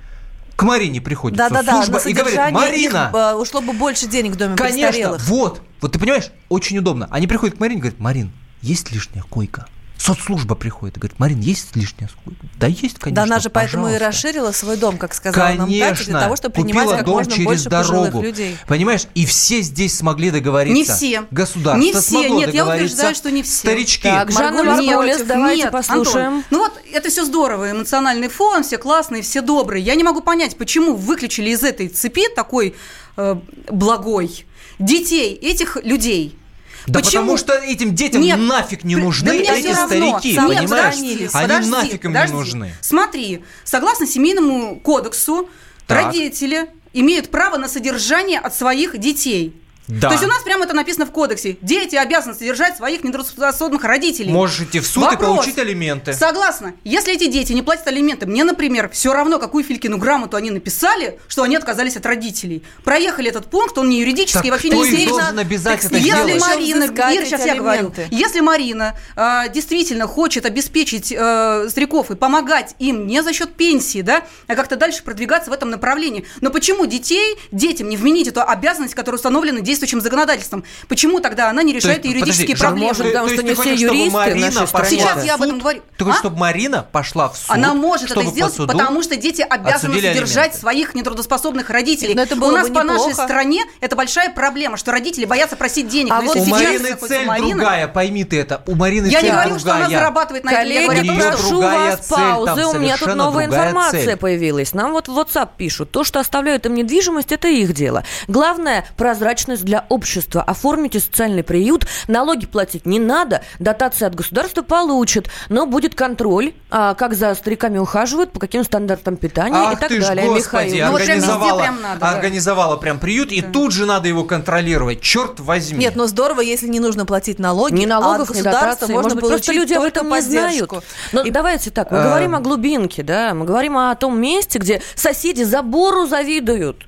К Марине приходит Да-да-да, служба на и говорит, Марина, их, э, ушло бы больше денег в доме конечно, престарелых. вот, вот ты понимаешь, очень удобно. Они приходят к Марине и говорят, Марин, есть лишняя койка? Соцслужба приходит и говорит, Марин, есть лишняя койка? Да есть, конечно, да, она же поэтому и пожалуйста». расширила свой дом, как сказала нам Катя, Конечно, для того, чтобы принимать купила как дом можно через больше дорогу. пожилых людей. Понимаешь, и все здесь смогли договориться. Не все. Государство Не все. смогло Нет, я договориться. утверждаю, что не все. Старички. Так, Жанна против. давайте Нет, послушаем. Антон, ну вот это все здорово, эмоциональный фон, все классные, все добрые. Я не могу понять, почему выключили из этой цепи такой э, благой детей этих людей. Да Почему? потому что этим детям Нет, нафиг не да нужны мне эти старики, Нет, понимаешь? подожди, Они подожди, нафиг им подожди. не нужны. Смотри, согласно семейному кодексу, Так. родители имеют право на содержание от своих детей. Да. То есть у нас прямо это написано в кодексе. Дети обязаны содержать своих нетрудоспособных родителей. Можешь идти в суд и Вопрос. получить алименты. Согласна. Если эти дети не платят алименты, мне, например, все равно, какую Филькину грамоту они написали, что они отказались от родителей. Проехали этот пункт, он не юридический, Так вообще кто не их сильно. должен обязать Так это Если делать? Марина, эти сейчас я говорю, если Марина э, действительно хочет обеспечить э, стариков и помогать им не за счет пенсии, да, а как-то дальше продвигаться в этом направлении, но почему детей, детям не вменить эту обязанность, которая установлена действующим законодательством? Почему тогда она не решает есть, юридические подожди, проблемы? может, потому то что не все юристы. Сейчас я об этом говорю. Ты хочешь, А? чтобы Марина пошла в суд? Она может это сделать, потому что дети обязаны содержать своих нетрудоспособных родителей. Но это было У нас бы по нашей стране это большая проблема, что родители боятся просить денег. А Но вот У Марины цель Марина- другая, пойми ты это. У Марины Я цель не говорю, что она другая. зарабатывает на этом. Я Коллеги, у неё прошу другая вас паузы. У меня тут новая другая информация цель. появилась. Нам вот в WhatsApp пишут. То, что оставляют им недвижимость, это их дело. Главное – прозрачность для общества. Оформите социальный приют, налоги платить не надо, дотации от государства получат, но будет контроль, а, как за стариками ухаживают, по каким стандартам питания Ах и так ты ж, далее. господи, Михаил. Ну, вот прям везде организовала, прям надо, да. организовала прям приют, и тут же надо его контролировать. Черт возьми. Нет, но здорово, если не нужно платить налоги. Ни налогов, а от ни можно Может быть, просто люди об этом не знают. Но давайте так, мы А. говорим о глубинке, да, мы говорим о том месте, где соседи забору завидуют.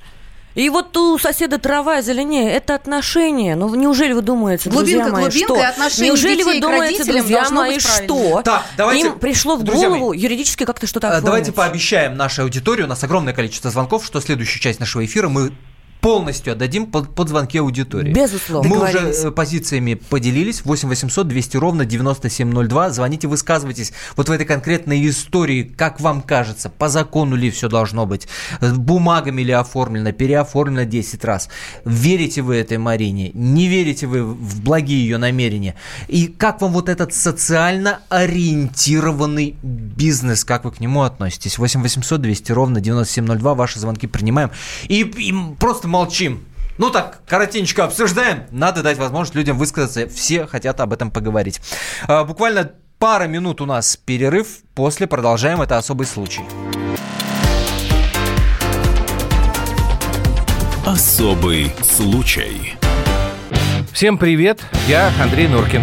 И вот у соседа трава зеленее, это отношения. Ну, неужели вы думаете, Глубинка, друзья мои, глубинка, что? отношение неужели детей вы думаете, друзья мои, что? Так, давайте, Им пришло в голову мои, юридически как-то что-то А, оформить. Давайте пообещаем нашей аудитории, у нас огромное количество звонков, что следующую часть нашего эфира мы полностью отдадим под, под звонки аудитории. Безусловно. Мы уже э, позициями поделились. 8 800 200 ровно 9702. Звоните, высказывайтесь. Вот в этой конкретной истории, как вам кажется, по закону ли все должно быть? Э, Бумагами ли оформлено? Переоформлено 10 раз? Верите вы этой Марине? Не верите вы в благие ее намерения? И как вам вот этот социально ориентированный бизнес? Как вы к нему относитесь? 8 800 200 ровно 9702. Ваши звонки принимаем. И, и просто молчим. Ну так, коротенько обсуждаем. Надо дать возможность людям высказаться. Все хотят об этом поговорить. А, Буквально пара минут у нас перерыв. После продолжаем. Это особый случай. Особый случай. Всем привет, я Андрей Нуркин.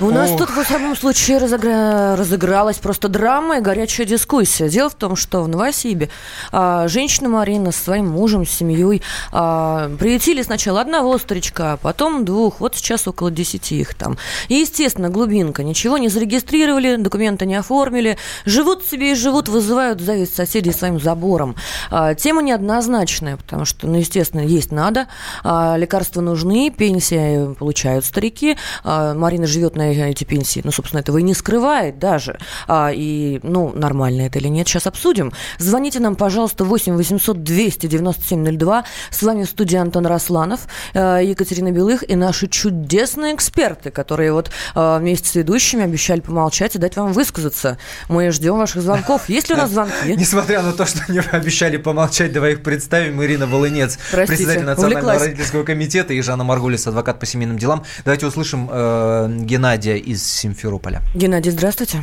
У нас Ох. тут, во всяком случае, разыгра- разыгралась просто драма и горячая дискуссия. Дело в том, что в Новосибе а, женщина Марина со своим мужем, с семьей а, приютили сначала одного старичка, а потом двух, вот сейчас около десяти их там. И, естественно, глубинка, ничего не зарегистрировали, документы не оформили, живут себе и живут, вызывают зависть соседей своим забором. А, тема неоднозначная, потому что, ну, естественно, есть надо, а, лекарства нужны, пенсии получают старики, а, Марина живет на эти пенсии, ну, собственно, этого и не скрывает даже. А, и, ну, нормально это или нет, сейчас обсудим. Звоните нам, пожалуйста, 8 800 297 02. С вами в студии Антон Росланов, э, Екатерина Белых и наши чудесные эксперты, которые вот э, вместе с ведущими обещали помолчать и дать вам высказаться. Мы ждем ваших звонков. Есть ли у нас звонки? Несмотря на то, что мне обещали помолчать, давай их представим. Ирина Волынец, Простите, председатель Национального увлеклась. родительского комитета, и Жанна Маргулис, адвокат по семейным делам. Давайте услышим э, Геннадия из Симферополя. Геннадий, здравствуйте.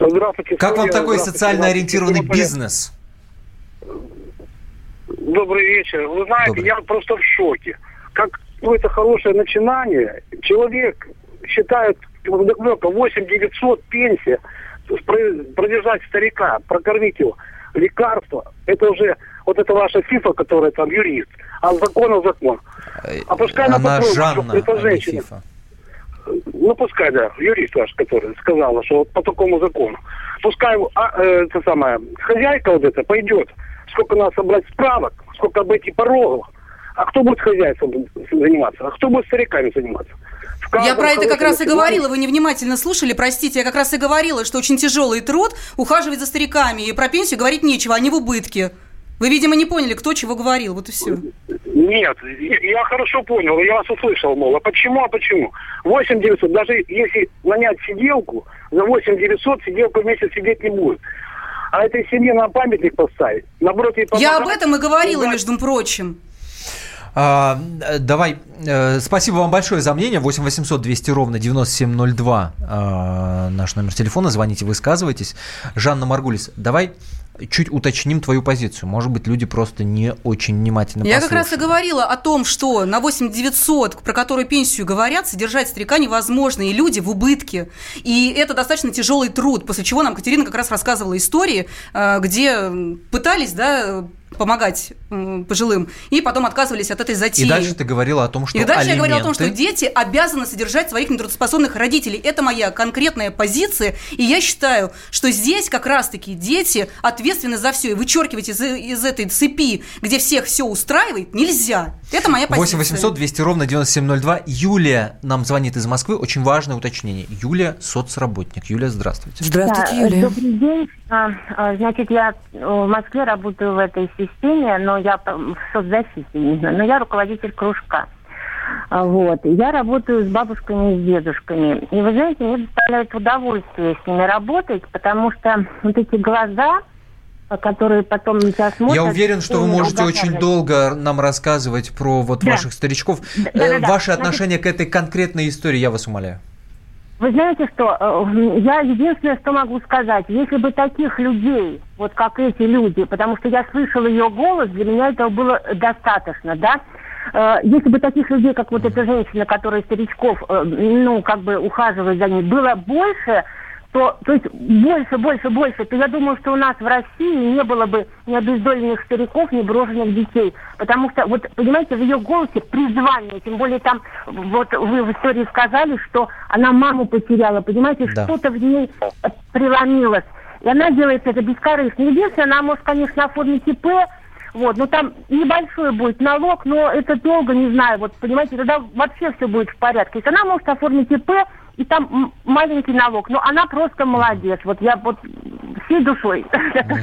Здравствуйте. Как вам такой социально ориентированный бизнес? Добрый вечер. Вы знаете, я просто в шоке. Как ну, это хорошее начинание. Человек считает, вдохновка 8 900 пенсия, про- продержать старика, прокормить его, лекарства. Это уже вот это ваша фифа, которая там юрист. А закон закон. А пускай она Она попробует, Жанна, что это а не женщина. Фифа. Ну, пускай, да, юрист ваш, который сказала, что вот по такому закону. Пускай а, э, это самое, хозяйка вот эта пойдет, сколько надо собрать справок, сколько обойти порогов. А кто будет хозяйством заниматься? А кто будет стариками заниматься? Я про это как раз и говорила, вы невнимательно слушали, простите, я как раз и говорила, что очень тяжелый труд ухаживать за стариками, и про пенсию говорить нечего, они в убытке. Вы, видимо, не поняли, кто чего говорил, вот и все. Нет, я, хорошо понял, я вас услышал, мол, а почему, а почему? 8 900, даже если нанять сиделку, за 8 900 сиделка в месяц сидеть не будет. А этой семье на памятник поставить, наоборот, ей Я об этом и говорила, помогать. между прочим. А, э, давай, э, спасибо вам большое за мнение. 8 800 200 ровно 9702 э, наш номер телефона. Звоните, высказывайтесь. Жанна Маргулис, давай чуть уточним твою позицию. Может быть, люди просто не очень внимательно Я как раз и послушали. говорила о том, что на 8 900, про которую пенсию говорят, содержать старика невозможно, и люди в убытке. И это достаточно тяжелый труд, после чего нам Катерина как раз рассказывала истории, э, где пытались, да, помогать пожилым, и потом отказывались от этой затеи. И дальше ты говорила о том, что И дальше я говорила о том, что алименты- дети обязаны содержать своих нетрудоспособных родителей. Это моя конкретная позиция. И я считаю, что здесь как раз-таки дети ответственны за все. И вычеркивать из, из этой цепи, где всех все устраивает, нельзя. Это моя позиция. 8 800 200 ровно 9702. Юлия нам звонит из Москвы. Очень важное уточнение. Юлия – соцработник. Юлия, здравствуйте. Здравствуйте, Да, Юлия. Добрый день. А, а, Значит, я э, в Москве работаю в этой системе, но я в соцзащите, не знаю, но я руководитель кружка. А, Вот. Я работаю с бабушками и с дедушками. И вы знаете, мне доставляет удовольствие с ними работать, потому что вот эти глаза, которые потом на тебя смотрят... Я уверен, что вы можете очень долго нам рассказывать про вот Да. ваших старичков. Да, Э, да, да. Ваше Значит- отношение к этой конкретной истории, я вас умоляю. Вы знаете что, э, я единственное, что могу сказать, если бы таких людей, вот как эти люди, потому что я слышала ее голос, для меня этого было достаточно, да, Э, если бы таких людей, как вот эта женщина, которая старичков, ну, как бы ухаживает за ними, было больше, то, то есть больше, больше, больше, то я думаю, что у нас в России не было бы ни обездоленных стариков, ни брошенных детей. Потому что, вот, понимаете, в ее голосе призвание, тем более там, вот вы в истории сказали, что она маму потеряла, понимаете, Да. что-то в ней преломилось. И она делает это бескорыстно. Единственное, она может, конечно, оформить ИП, вот, но там небольшой будет налог, но это долго, не знаю, вот, понимаете, тогда вообще все будет в порядке. То есть она может оформить ИП, и там маленький налог, но она просто молодец. Вот я вот всей душой.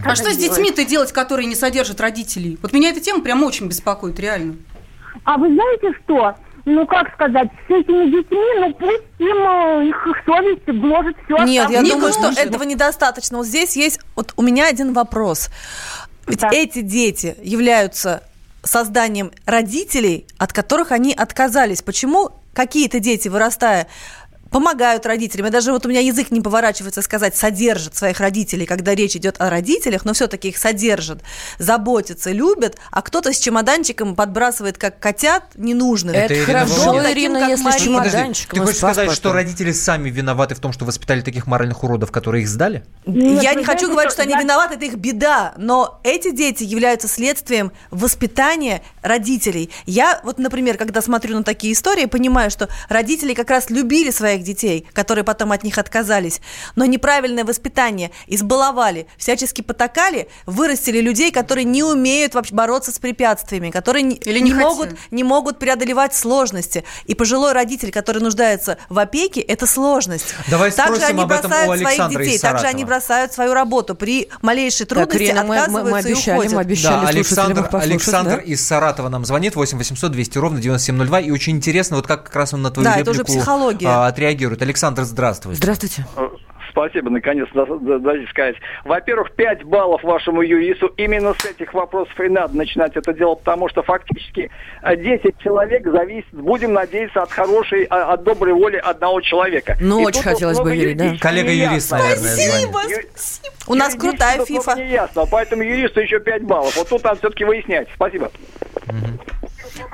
А что с детьми-то делать, которые не содержат родителей? Вот меня эта тема прям очень беспокоит, реально. А вы знаете что? Ну, как сказать, с этими детьми, ну, пусть им э, их совесть гложет все. Нет, я думаю, что этого недостаточно. Вот здесь есть... Вот у меня один вопрос. Ведь эти дети являются созданием родителей, от которых они отказались. Почему какие-то дети, вырастая, помогают родителям. И даже вот у меня язык не поворачивается сказать содержат своих родителей, когда речь идет о родителях, но все-таки их содержат, заботятся, любят, а кто-то с чемоданчиком подбрасывает как котят ненужных. Это Это хорошо, таким, Ирина, как если с Марина. чемоданчиком Ты хочешь с сказать, что родители сами виноваты в том, что воспитали таких моральных уродов, которые их сдали? я вы не хочу знаете, говорить, что что они я- виноваты, это их беда, но эти дети являются следствием воспитания родителей. Я вот, например, когда смотрю на такие истории, понимаю, что родители как раз любили своих детей, которые потом от них отказались, но неправильное воспитание избаловали, всячески потакали, вырастили людей, которые не умеют вообще бороться с препятствиями, которые не, Или не не могут не могут преодолевать сложности. И пожилой родитель, который нуждается в опеке, это сложность. Давай также спросим они об этом у бросают своих Александра из детей, также они бросают свою работу. При малейшей Так, трудности Ирина, мы- мы- мы отказываются обещали, и уходят. мы обещали Да, Александр, Александр да? из Саратова нам звонит, 8 800 200 ровно 9702, и очень интересно, вот как как раз он на твою Да, это уже реплику психология. а, отреагирует. Александр, здравствуйте. Здравствуйте. Спасибо, наконец, да- да- дайте сказать. Во-первых, 5 баллов вашему юристу. Именно с этих вопросов и надо начинать это дело, потому что фактически э, 10 человек зависит, будем надеяться, от хорошей, а- от доброй воли одного человека. Ну, И очень хотелось бы верить, да. Коллега-юрист, неясно. наверное, Спасибо. звонит. У нас крутая фифа. неясно, поэтому юристу еще 5 баллов. Вот тут надо все-таки выяснять. Спасибо.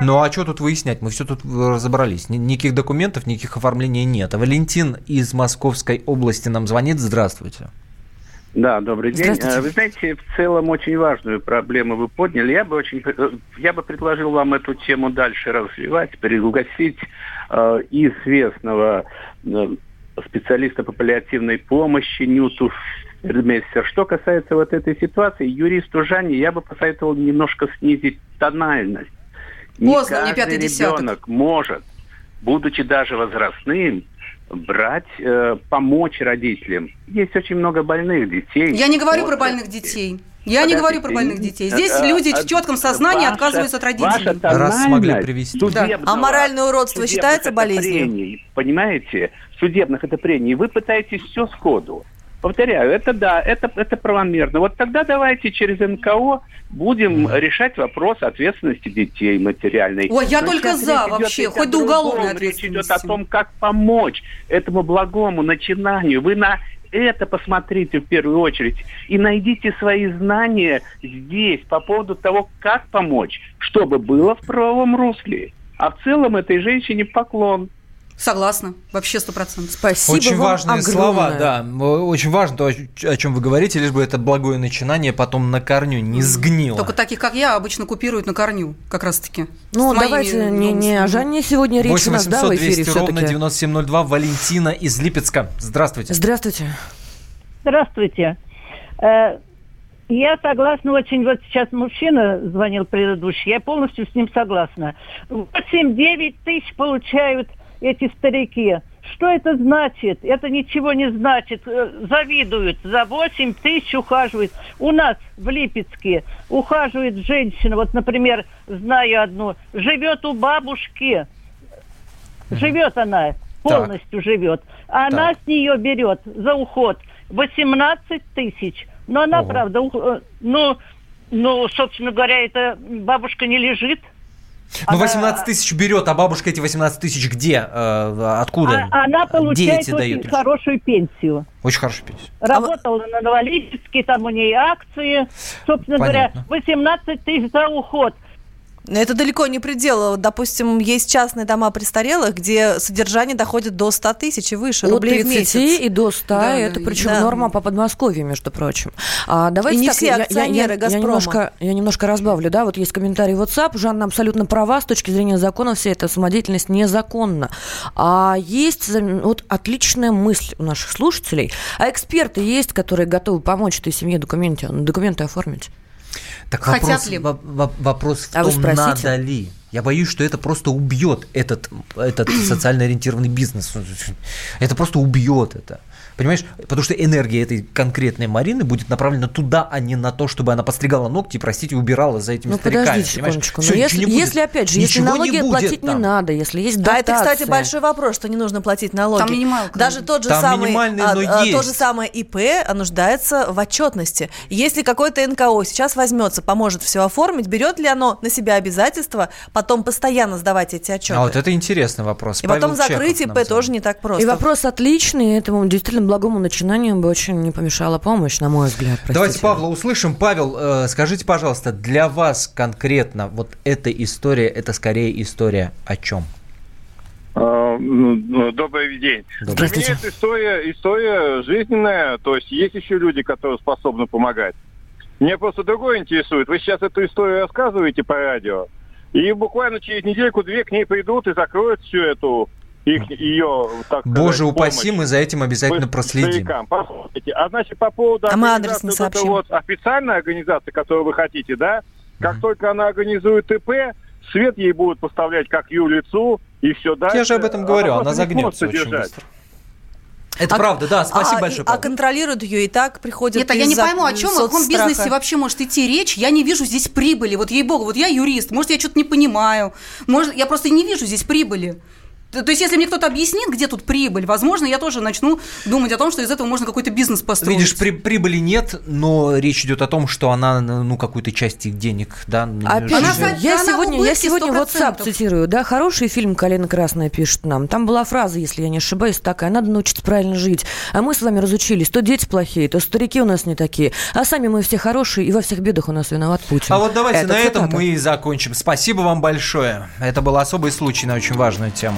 Ну а что тут выяснять? Мы все тут разобрались. Ни- Никаких документов, никаких оформлений нет. А Валентин из Московской области нам звонит. Здравствуйте. Да, добрый день. Э, Вы знаете, в целом очень важную проблему вы подняли. Я бы очень, э, я бы предложил вам эту тему дальше развивать, пригласить э, известного э, специалиста по паллиативной помощи Нюту Фермессер. Что касается вот этой ситуации, юристу Жанне я бы посоветовал немножко снизить тональность. Не Поздно, мне каждый ребенок может, будучи даже возрастным, брать, э, помочь родителям. Есть очень много больных детей. Я не говорю про больных детей. Я не говорю про больных детей. Здесь э, люди э, в четком сознании ваша- отказываются от родителей. Раз смогли привести. судебного- А моральное уродство считается болезнью? прений, понимаете? Судебных это прений. Вы пытаетесь все сходу. Повторяю, это да, это, это правомерно. Вот тогда давайте через НКО будем решать вопрос ответственности детей материальной. Ой, я Но только за идет вообще, хоть до уголовной другом. Речь идет ответственности. о том, как помочь этому благому начинанию. Вы на это посмотрите в первую очередь и найдите свои знания здесь по поводу того, как помочь, чтобы было в правовом русле. А в целом этой женщине поклон. Согласна, вообще сто процентов. Спасибо Очень вам важные огромное. слова, да. Очень важно то, о чем вы говорите, лишь бы это благое начинание потом на корню не сгнило. Только таких, как я, обычно купируют на корню, как раз-таки. Ну, С моими давайте не, не о. Жанне сегодня речь у нас, да, 800 в эфире 200 ровно все-таки. 9702. Валентина из Липецка. Здравствуйте. Здравствуйте. Здравствуйте. Э, Я согласна очень, вот сейчас мужчина звонил предыдущий, я полностью с ним согласна. 8-9 тысяч получают эти старики. Что это значит? Это ничего не значит. Э, завидуют. За 8 тысяч ухаживают. У нас в Липецке ухаживает женщина, вот, например, знаю одну, живет у бабушки. Живет она, полностью так. живет. Она так. с нее берет за уход 18 тысяч. Но она, Ого. правда, ух... ну, ну, собственно говоря, эта бабушка не лежит. Ну, 18 тысяч берет, а бабушка эти 18 тысяч где? Э, откуда? А, она получает очень дают? хорошую пенсию. Очень хорошую пенсию. Работала а... на Новолипецке, там у нее акции. Собственно Понятно. говоря, 18 тысяч за уход. Это далеко не предел. Допустим, есть частные дома престарелых, где содержание доходит до 100 тысяч и выше От рублей 30 в месяц. и до 100, да, это причем да. норма по Подмосковью, между прочим. А, давайте и не так, все акционеры я, я, я, немножко, я немножко разбавлю, да, вот есть комментарий в WhatsApp, Жанна абсолютно права, с точки зрения закона вся эта самодеятельность незаконна. А есть вот отличная мысль у наших слушателей, а эксперты есть, которые готовы помочь этой семье документы, документы оформить. Так Хотят вопрос, ли? вопрос в а том, надо ли. Я боюсь, что это просто убьет этот, этот социально ориентированный бизнес. Это просто убьет это. Понимаешь? Потому что энергия этой конкретной Марины будет направлена туда, а не на то, чтобы она постригала ногти, простите, убирала за этими ну, стариками. Подождите секундочку. Все, если, если, опять же, если налоги не платить там. не надо, если есть дотация. А это, кстати, большой вопрос, что не нужно платить налоги. Там минималка. Даже тот же там самый, а, но а, есть. тот же самый ИП нуждается в отчетности. Если какой-то НКО сейчас возьмется, поможет все оформить, берет ли оно на себя обязательства потом постоянно сдавать эти отчеты? А вот это интересный вопрос. И Павел потом закрыть ИП тоже не так просто. И вопрос отличный, этому действительно благому начинанию бы очень не помешала помощь, на мой взгляд. Простите. Давайте Павла услышим. Павел, э, скажите, пожалуйста, для вас конкретно вот эта история, это скорее история о чем? А, ну, ну, добрый день. Для меня это история, история жизненная, то есть есть еще люди, которые способны помогать. Мне просто другое интересует. Вы сейчас эту историю рассказываете по радио, и буквально через недельку-две к ней придут и закроют всю эту их, ее, так Боже сказать, упаси, помощь. мы за этим обязательно проследим. Послушайте, а значит, по поводу а мы адрес не сообщим. вот официальной организации, которую вы хотите, да, как mm-hmm. только она организует ИП, свет ей будут поставлять как юрлицу, и все дальше. Я же об этом говорю, она, она загнется очень быстро. Это а, правда, да, спасибо а, большое. А контролируют ее и так приходят Нет, а я не пойму, о чем в каком бизнесе вообще может идти речь. Я не вижу здесь прибыли. Вот ей-богу, вот я юрист, может, я что-то не понимаю. Может, я просто не вижу здесь прибыли. То есть, если мне кто-то объяснит, где тут прибыль, возможно, я тоже начну думать о том, что из этого можно какой-то бизнес построить. Видишь, при, прибыли нет, но речь идет о том, что она, ну, какую-то часть их денег, да. Опять же, я сегодня, я сегодня WhatsApp цитирую, да, хороший фильм «Калина Красная» пишет нам. Там была фраза, если я не ошибаюсь, такая, надо научиться правильно жить. А мы с вами разучились, то дети плохие, то старики у нас не такие, а сами мы все хорошие, и во всех бедах у нас виноват Путин. А вот давайте Это на цитата. этом мы и закончим. Спасибо вам большое. Это был особый случай на очень важную тему.